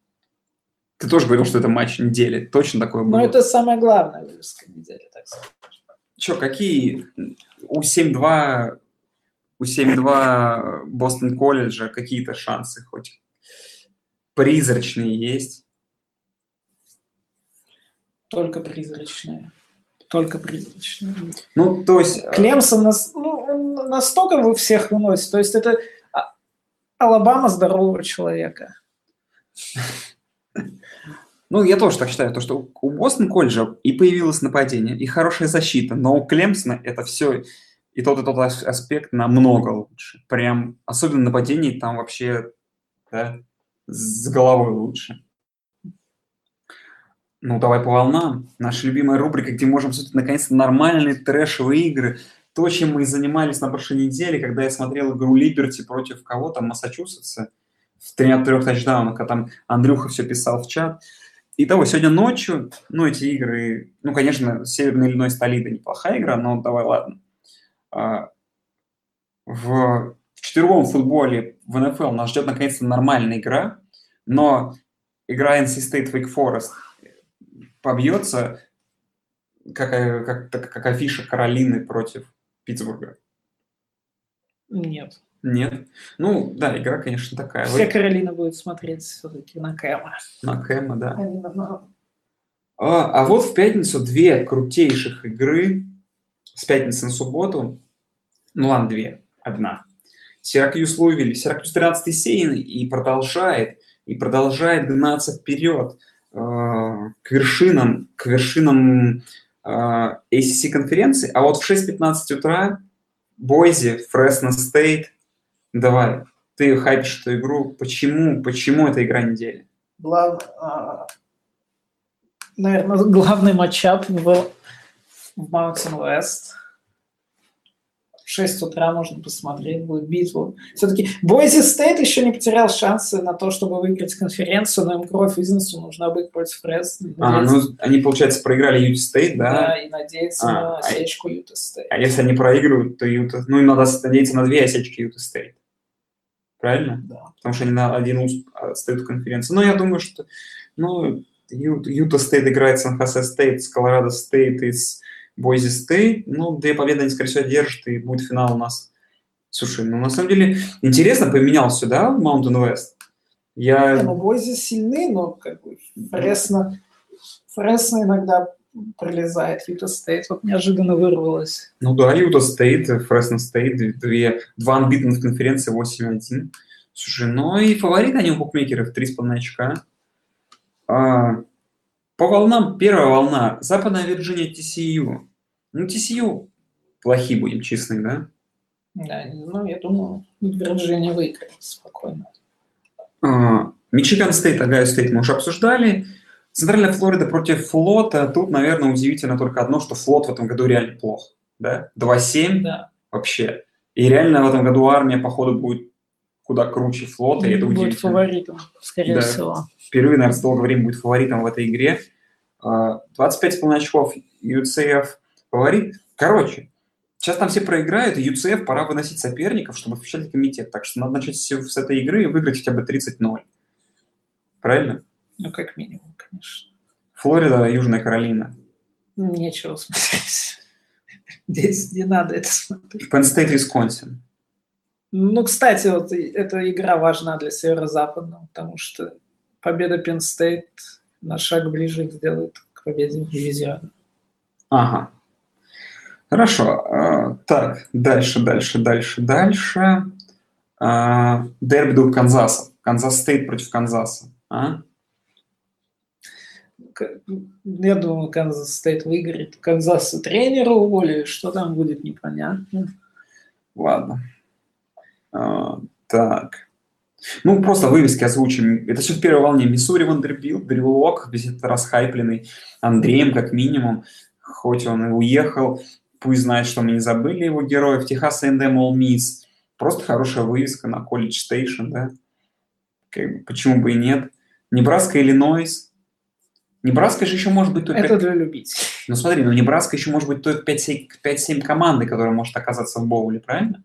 Ты тоже говорил, что это матч недели. Точно такое было? Ну, это самое главное в русской неделе, так сказать. Че, какие у 7-2 у 7-2 Бостон колледжа какие-то шансы хоть призрачные есть? Только призрачные. Только призрачные. Ну, то есть... Клемсон нас, ну, настолько вы всех выносит. То есть это а, Алабама здорового человека. Ну, я тоже так считаю, то, что у Бостон колледжа и появилось нападение, и хорошая защита, но у Клемсона это все и тот, и тот аспект намного лучше. Прям, особенно нападение там вообще да, с головой лучше. Ну, давай по волнам. Наша любимая рубрика, где можем смотреть наконец-то нормальные трэшевые игры. То, чем мы занимались на прошлой неделе, когда я смотрел игру Либерти против кого там, Массачусетса, в трех, тачдаунах, а там Андрюха все писал в чат. Итого, сегодня ночью, ну, эти игры, ну, конечно, Северный Иллинойс Толида неплохая игра, но давай, ладно. А, в четверговом футболе в НФЛ нас ждет наконец-то нормальная игра, но игра NC State Wake Forest побьется, как, как, как афиша Каролины против Питтсбурга? Нет. Нет. Ну, да, игра, конечно, такая. Все Вы... Каролина будет смотреть все-таки на Кэма. На Кэма, да. А, а вот в пятницу две крутейших игры с пятницы на субботу. Ну ладно, две. Одна. Сиракьюз Луивиль. Сиракьюз 13 сеянный и продолжает, и продолжает гнаться вперед э, к вершинам, к вершинам э, ACC конференции. А вот в 6.15 утра Бойзи, Фресно Стейт. Давай, ты хайпишь эту игру. Почему? Почему эта игра недели? Глав... Наверное, главный матчап в в Mountain West. В 6 утра можно посмотреть будет битву. Все-таки Бойзи Стейт еще не потерял шансы на то, чтобы выиграть конференцию, но им кровь из носу нужна быть против Фрес. А, ну, они, получается, проиграли Юта Стейт, да? Да, и надеяться а, на а осечку Юта Стейт. А если они проигрывают, то Юта... Ну, им надо надеяться на две осечки Юта Стейт. Правильно? Да. Потому что они на один уст отстают в конференции. Но я думаю, что... Ну, Юта Стейт играет с Сан-Хосе Стейт, с Колорадо Стейт и с Бойзи Стейт. Ну, две победы они, скорее всего, одержат, и будет финал у нас. Слушай, ну, на самом деле, интересно поменялся, да, Mountain West? Я... Не, ну, Бойзи сильны, но как бы Фресно, Фресно иногда пролезает. Юта Стейт вот неожиданно вырвалась. Ну да, Юта Стейт, Фресно Стейт, две, два анбитных конференции 8-1. Слушай, ну и фаворит они у букмекеров 3,5 очка. А, по волнам, первая волна. Западная Вирджиния, TCU. Ну, TCU плохие, будем честны, да? Да, ну, я думаю, Вирджиния выиграет спокойно. А, Мичиган Стейт, Огайо Стейт мы уже обсуждали. Центральная Флорида против флота. Тут, наверное, удивительно только одно, что флот в этом году реально плох. Да? 2-7 да. вообще. И реально в этом году армия, походу, будет куда круче флота, и это будет удивительно. фаворитом, скорее Да. всего. Впервые, наверное, с долгого времени будет фаворитом в этой игре. А, 25,5 очков UCF фаворит. Короче, сейчас там все проиграют, и UCF пора выносить соперников, чтобы официальный комитет. Так что надо начать с этой игры и выиграть хотя бы 30-0. Правильно? Ну, как минимум, конечно. Флорида, Южная Каролина. Нечего смотреть. Здесь не надо это смотреть. Penn State, Висконсин. Ну, кстати, вот эта игра важна для Северо-Западного, потому что победа Penn State на шаг ближе их сделает к победе в дивизионе. Ага. Хорошо. а, Так, дальше, дальше, дальше, дальше. А, Дерби двух Канзасов. Канзас Стейт против Канзаса. А? Я думаю, Канзас Стейт выиграет. Канзас тренера уволили, что там будет, непонятно. Ладно. А, так. Ну, просто вывески озвучим. Это все в первой волне. Миссури Вандербильт, Дрю Лок, весь этот расхайпленный Андреем, как минимум. Хоть он и уехал, пусть знает, что мы не забыли его героев. Техас A&M Ole Miss. Просто хорошая вывеска на College Station, да? Как почему бы и нет? Небраска, Иллинойс. Небраска же еще может быть только... Это для любителей. Ну смотри, ну Небраска еще может быть только 5-7 5-7 команды, которые может оказаться в боуле, правильно?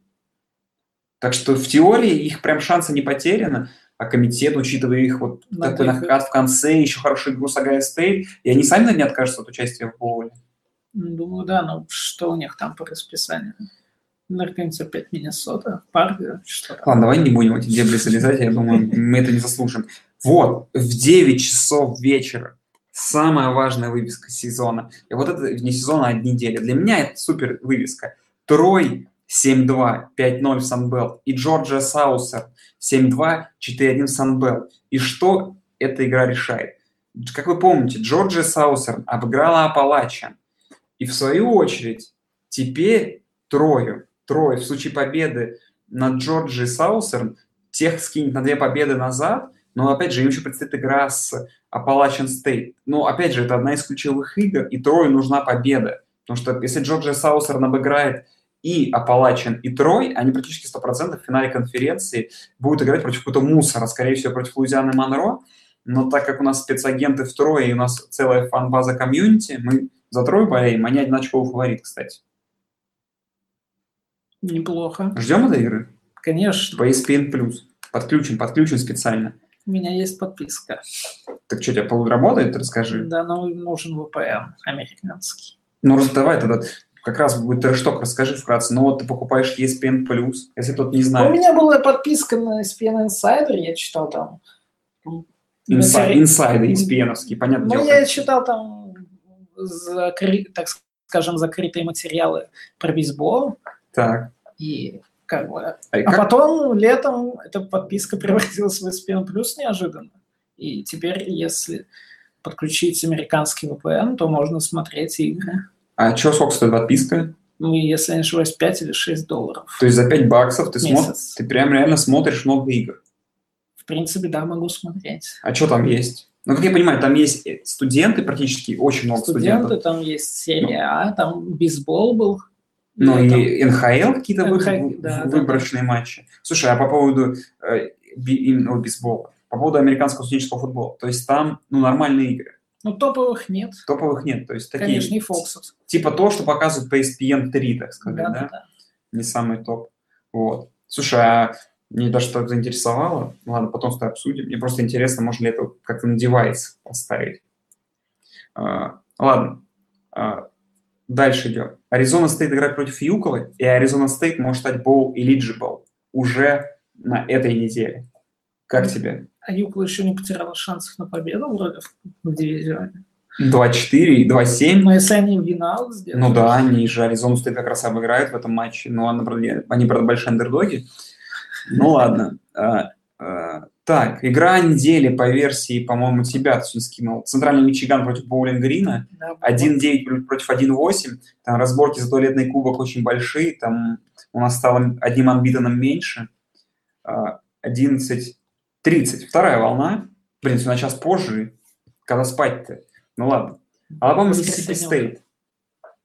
Так что в теории их прям шансы не потеряны, а комитет, учитывая их вот Надо такой накат в конце, еще хороший игру с Огайо Стейт, и они сами не откажутся от участия в боуле. Ну, Думаю, да, но что у них там по расписанию? Наверное, опять Миннесота, Парга, что там? Ладно, давай не будем эти дебри залезать, я думаю, мы это не заслужим. Вот, в 9 часов вечера самая важная вывеска сезона. И вот это не сезона, а недели. Для меня это супер вывеска. Трой 7-2, 5-0 в Sun Belt. И Джорджия Саусерн 7-2, 4-1 в Sun Belt. И что эта игра решает? Как вы помните, Джорджия Саусерн обыграла Аппалачи. И в свою очередь теперь Трою, Трой в случае победы над Джорджией Саусерн тех скинет на две победы назад, но опять же им еще предстоит игра с Appalachian State. Но опять же это одна из ключевых игр, и Трою нужна победа. Потому что если Джорджия Саусерн обыграет и Appalachian, и Трой, они практически 100% в финале конференции будут играть против какого-то мусора, скорее всего, против Луизианы Монро. Но так как у нас спецагенты в Трое, и у нас целая фан-база комьюнити, мы за Трой болеем, они один очковый фаворит, кстати. Неплохо. Ждем этой игры? Конечно, По ESPN+. Подключим, подключим специально. у меня есть подписка. Так что, у тебя полу работает? Расскажи. Да, но нужен VPN американский. Ну, раз- давай тогда как раз будет трэшток, расскажи вкратце. Ну, вот ты покупаешь ESPN+, если кто-то не У знает. меня была подписка на ESPN Insider, я читал там... Инсай- матери- Инсайды ESPN-овские, понятно. Ну, я читал там, закры- так скажем, закрытые материалы про бейсбол, Так. и как бы... А А как- потом летом эта подписка превратилась в ESPN Plus неожиданно. И теперь, если подключить американский VPN, то можно смотреть игры. А что, сколько стоит подписка? Ну, если я не ошибаюсь, 5 или 6 долларов. То есть за 5 баксов ты, смотришь, ты прям реально смотришь много игр. В принципе, да, могу смотреть. А что там есть? Ну, как я понимаю, там есть э, студенты практически, очень много Студенты, студентов. там есть серия А, там бейсбол был. Ну, Там- и НХЛ какие-то вы- НХЛ, да, да, выборочные матчи. Слушай, а по поводу э, именно бейсбола, по поводу американского студенческого футбола, то есть там, ну, нормальные игры. Ну, топовых нет. Топовых нет. То есть такие, Конечно, и Фоксов. типа то, что показывают по ESPN 3, так сказать? Да, да, да. Не самый топ. Вот. Слушай, а мне даже что-то заинтересовало. Ладно, потом с тобой обсудим. Мне просто интересно, можно ли это как-то на девайс поставить. А, ладно. А, дальше идем. Аризона Стейт играет против Юклы, и Аризона Стейт может стать bowl eligible уже на этой неделе. Как тебе? А Юкла еще не потеряла шансов на победу вроде в, дивизионе. 2-4 и 2-7. Но если они винал сделают... Ну да, они же Аризону Стейт как раз обыграют в этом матче. Ну, она, правда, они, правда, большие андердоги. Ну ладно. А, а, так, игра недели по версии, по-моему, тебя ты скинул. Центральный Мичиган против Боулинг Грина. Да, 1-9 против 1-8. Там разборки за туалетный кубок очень большие. Там у нас стало одним unbeaten ом меньше. А, 11-30. Вторая волна. Блин, все на час позже. Когда спать-то? Ну ладно. Алабама, Миссисипи Стейт.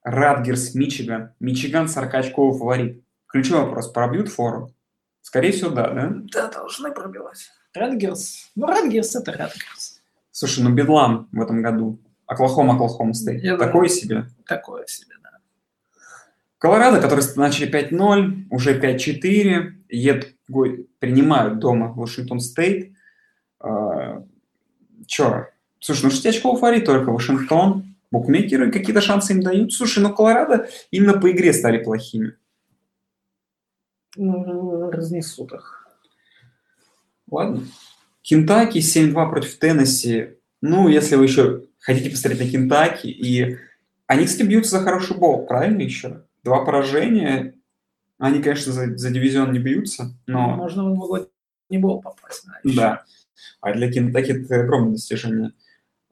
Радгерс, Мичиган. Мичиган 40-очковый фаворит. Ключевой вопрос. Пробьют фору? Скорее всего, да, да? Да, должны пробивать. Радгерс. Ну, Радгерс это Радгерс. Слушай, ну Бедлам в этом году. Оклахома, Оклахома Стейт. Я Такой себе. Такое себе, да. Колорадо, которые начали 5-0, уже 5-4, ед, гой- принимают дома Вашингтон Стейт. А, Че? Слушай, ну 6 очков фаворит только Вашингтон. Букмекеры какие-то шансы им дают. Слушай, ну Колорадо именно по игре стали плохими. Ну, разнесут их. Ладно. Кентаки 7-2 против Теннесси. Ну, если вы еще хотите посмотреть на Кентаки, и они, кстати, бьются за хороший бол, правильно еще? Два поражения. Они, конечно, за, за дивизион не бьются, но... Можно в новогодний бол попасть. Знаешь. Да. А для Кентаки это огромное достижение.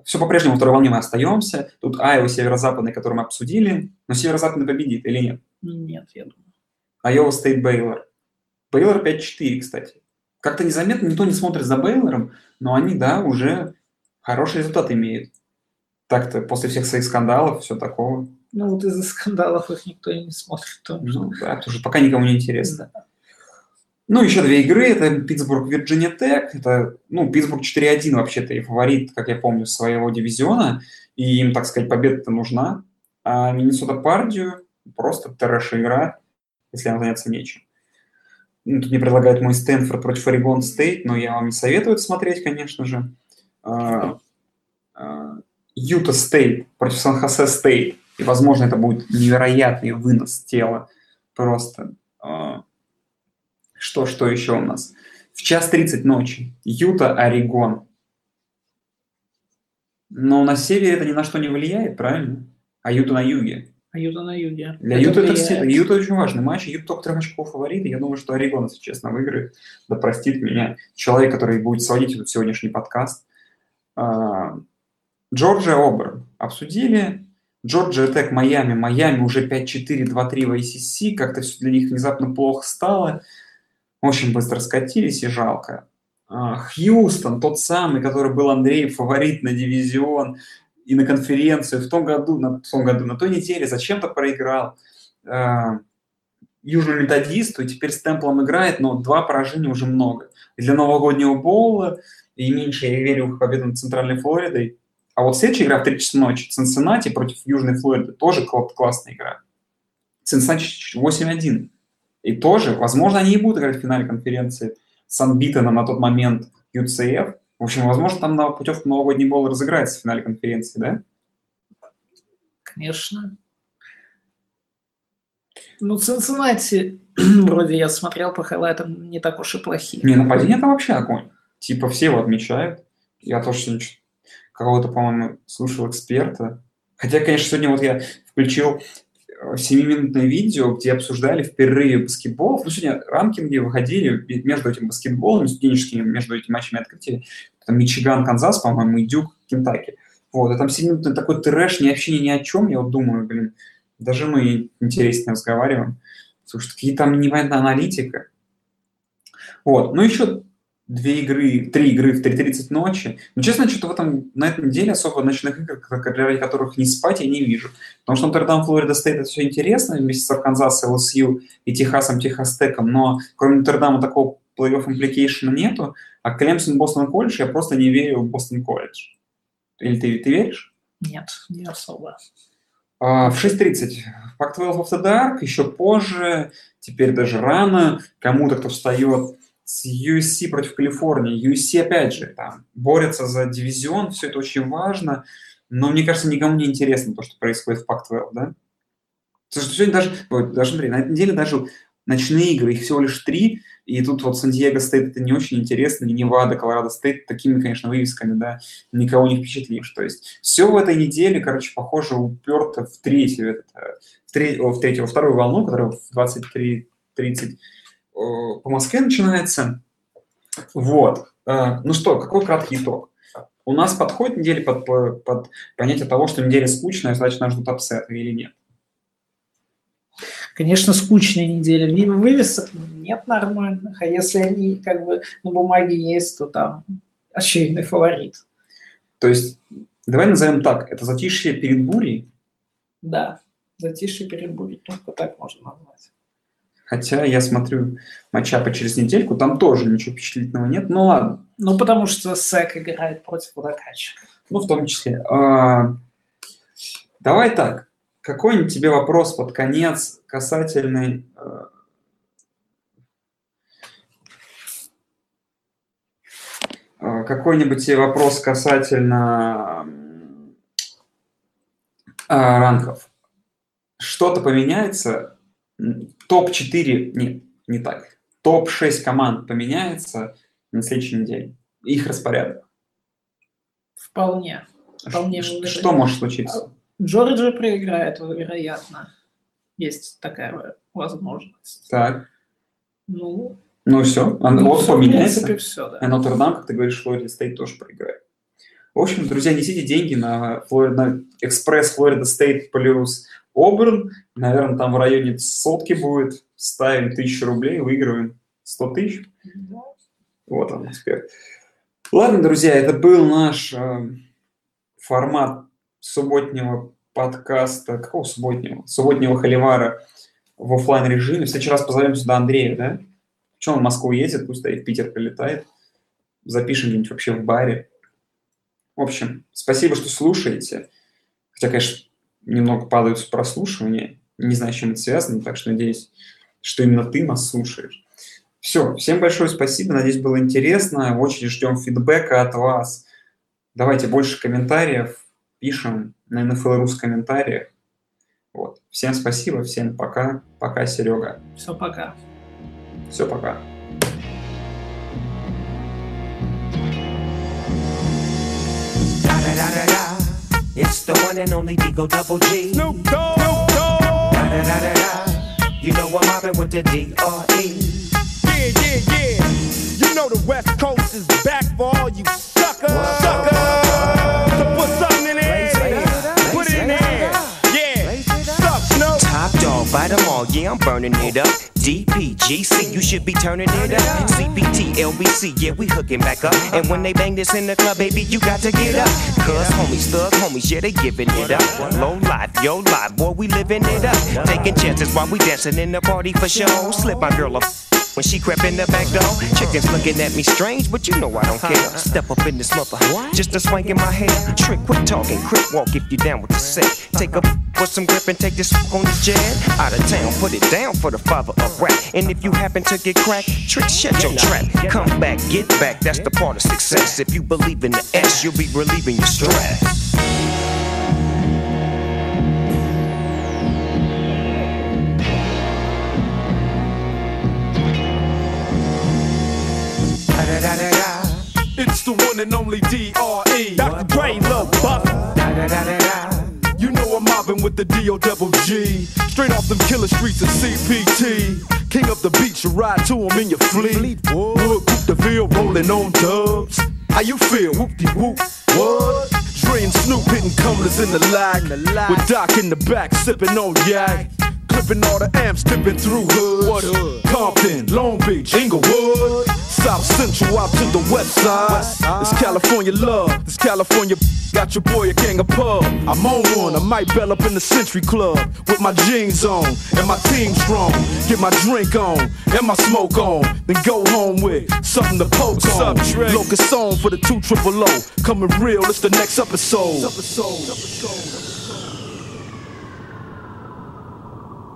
Все по-прежнему во второй волне мы остаемся. Тут Айова северо-западный, который мы обсудили. Но северо-западный победит или нет? Нет, я думаю. Айова Стейт Бейлор. Бейлор 5-4, кстати. Как-то незаметно, никто не смотрит за Бейлором, но они, да, уже хороший результат имеют. Так-то после всех своих скандалов, все такого. Ну вот из-за скандалов их никто и не смотрит. тоже. Ну, да, потому что пока никому не интересно. Да. Ну, еще две игры. Это Питтсбург, Вирджиния Тек. Это, ну, Питтсбург 4-1 вообще-то и фаворит, как я помню, своего дивизиона. И им, так сказать, победа-то нужна. А Миннесота Пардью просто трэш игра, если нам заняться нечем. Ну, тут мне предлагают мой Стэнфорд против Орегон Стейт, но я вам не советую это смотреть, конечно же. А, а, Юта Стейт против Сан-Хосе Стейт. И, возможно, это будет невероятный вынос тела. Просто. А, Что, что еще у нас? В час 30 ночи. Юта, Орегон. Но на севере это ни на что не влияет, правильно? А Юта на юге. А Юта на юге. Для Юта это, действительно- Юта очень важный матч. Юта только трех очков фаворит. и Я думаю, что Орегон, если честно, выиграет. Да простит меня человек, который будет сводить этот сегодняшний подкаст. А, Джорджия Оберн. Обсудили. Джорджия Тек Майами. Майами уже 5-4, 2-3 в ACC. Как-то все для них внезапно плохо стало. Очень быстро скатились и жалко. А, Хьюстон, тот самый, который был Андрей фаворит на дивизион и на конференцию в том году, на, в том году, на той неделе зачем-то проиграл э, Южному методисту, и теперь с темплом играет, но два поражения уже много. И для новогоднего боула, и меньше я верю в победу над Центральной Флоридой. А вот следующая игра в 3 часа ночи, Цинциннати против Южной Флориды, тоже кла- классная игра. Цинциннати 8-1. И тоже, возможно, они и будут играть в финале конференции с Анбитоном на тот момент UCF. В общем, возможно, там на путевку новогодний бол разыграется в финале конференции, да? Конечно. Ну, Цинциннати, вроде я смотрел по хайлайтам, не так уж и плохие. Не, нападение это вообще огонь. Типа все его отмечают. Я тоже сегодня чё- кого-то, по-моему, слушал эксперта. Хотя, конечно, сегодня вот я включил семиминутное видео, где обсуждали в перерыве баскетбол. Ну, сегодня ранкинги выходили и между этим баскетболом, студенческими, между этими матчами открытия. Там Мичиган, Канзас, по-моему, и Дюк, Кентаки. Вот, и там семиминутный такой трэш, ни вообще ни о чем. Я вот думаю, блин, даже мы интереснее разговариваем. Слушай, какие там непонятная аналитика. Вот, ну еще две игры, три игры в 3.30 ночи. Но, честно, что-то в этом, на этой неделе особо ночных игр, для которых не спать, я не вижу. Потому что Нотр-Дам, Флорида Стейт, это все интересно, вместе с Арканзас, LSU и Техасом, Техас Теком, но кроме Нотр-Дама такого плей-офф implication а нету, а Клемсон, Бостон колледж, я просто не верю в Бостон колледж. Или ты, ты веришь? Нет, не особо. А, В 6.30 Pac-12 After Dark, еще позже, теперь даже рано, кому-то, кто встает с USC против Калифорнии. USC, опять же, там, борются за дивизион, все это очень важно, но мне кажется, никому не интересно то, что происходит в Pac-12, да? Потому что сегодня даже, даже смотри, на этой неделе даже ночные игры, их всего лишь три, и тут вот Сан-Диего Стейт это не очень интересно, и Невада, Колорадо Стейт такими, конечно, вывесками, да, никого не впечатлишь. То есть все в этой неделе, короче, похоже, уперто в третью, э, в, треть- в третью, во вторую волну, которая в 23.30 о, по Москве начинается. Вот. Э, Ну что, какой краткий итог? У нас подходит неделя под, под, под понятие того, что неделя скучная, значит, нас ждут апсеты или нет? Конечно, скучная неделя. Ви- Вывесок нет нормальных, а если они как бы на бумаге есть, то там очевидный фаворит. То есть, давай назовем так, это затишье перед бурей, Да, затишье перед бурей, только так можно назвать. Хотя я смотрю матчапы через недельку, там тоже ничего впечатлительного нет, ну ладно. Ну, потому что Сек играет против водокачек. Ну, в том числе. А, давай так. Какой-нибудь тебе вопрос под конец касательный... э, Какой-нибудь тебе вопрос касательно а, ранков. Что-то поменяется. М, Топ-4, нет, не так. Топ-6 команд поменяется на следующей неделе. Их распорядок. Вполне. Вполне Ш- уверен. Что может случиться? Джорджия проиграет, вероятно. Есть такая возможность. Так, Ну, ну все. ну, всё, в поменяется. принципе, все, да. А Нотр-Дам, как ты говоришь, Флорида Стейт тоже проиграет. В общем, друзья, несите деньги на, Флори- на экспресс Флорида Стейт плюс Оберн. Наверное, там в районе сотки будет. Ставим тысячу рублей, выигрываем 100 тысяч. Вот он, успех. Ладно, друзья, это был наш э, формат субботнего подкаста. Какого субботнего? Субботнего холивара в оффлайн режиме. В следующий раз позовем сюда Андрея, да? Что он в Москву ездит, пусть и в Питер прилетает. Запишем где-нибудь вообще в баре. В общем, спасибо, что слушаете. Хотя, конечно, немного падают с прослушивания. Не знаю, с чем это связано, так что надеюсь, что именно ты нас слушаешь. Все, всем большое спасибо, надеюсь, было интересно. Очень ждем фидбэка от вас. Давайте больше комментариев, пишем на NFL.ru в комментариях. Вот. Всем спасибо, всем пока. Пока, Серега. Все, пока. Все, пока. It's the one and only Digo Double G. Snoop Dogg. Da da da da da. You know I'm mobbing with the D.R.E. Yeah, yeah, yeah. You know the West Coast is back for all you suckers. Suckers. So put something Bite them all, yeah, I'm burning it up. DPGC, you should be turning it up. CPT, LBC, yeah, we hooking back up. And when they bang this in the club, baby, you got to get up. Cuz homies, thug homies, yeah, they giving it up. Low life, yo life, boy, we living it up. Taking chances while we dancing in the party for show. Slip my girl a when she crept in the back door. Chickens looking at me strange, but you know I don't care. Step up in this mother, just a swank in my hair. Trick, quit talking, crip walk if you down with the set. Take a with some grip and take this on the jet. Out of town, put it down for the father of rap. And if you happen to get cracked, trick, shut your trap. Come back, get back, that's the part of success. If you believe in the S, you'll be relieving your stress. It's the one and only D.R.E. Dr. Dre, Lil Buck. Mobbing with the D.O. double G. Straight off them killer streets of CPT. King up the beach, you ride to him in your fleet. Wood, Coop the field, rolling on dubs. How you feel? Whoop de whoop. What? Dre and Snoop hitting cumblers in the lag. With Doc in the back, sipping on yak. Clipping all the amps, dipping through hoods. What hood? Compton, Long Beach, Inglewood. South Central out to the west side. It's California love. it's California got your boy a gang of pub. I'm on one. I might bell up in the Century Club with my jeans on and my team strong. Get my drink on and my smoke on. Then go home with something to poke on. Locust song for the two triple O. Coming real. It's the next episode.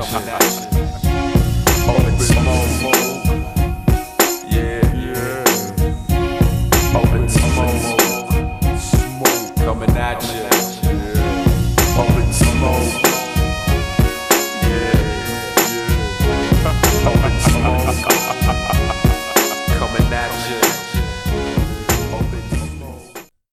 のい。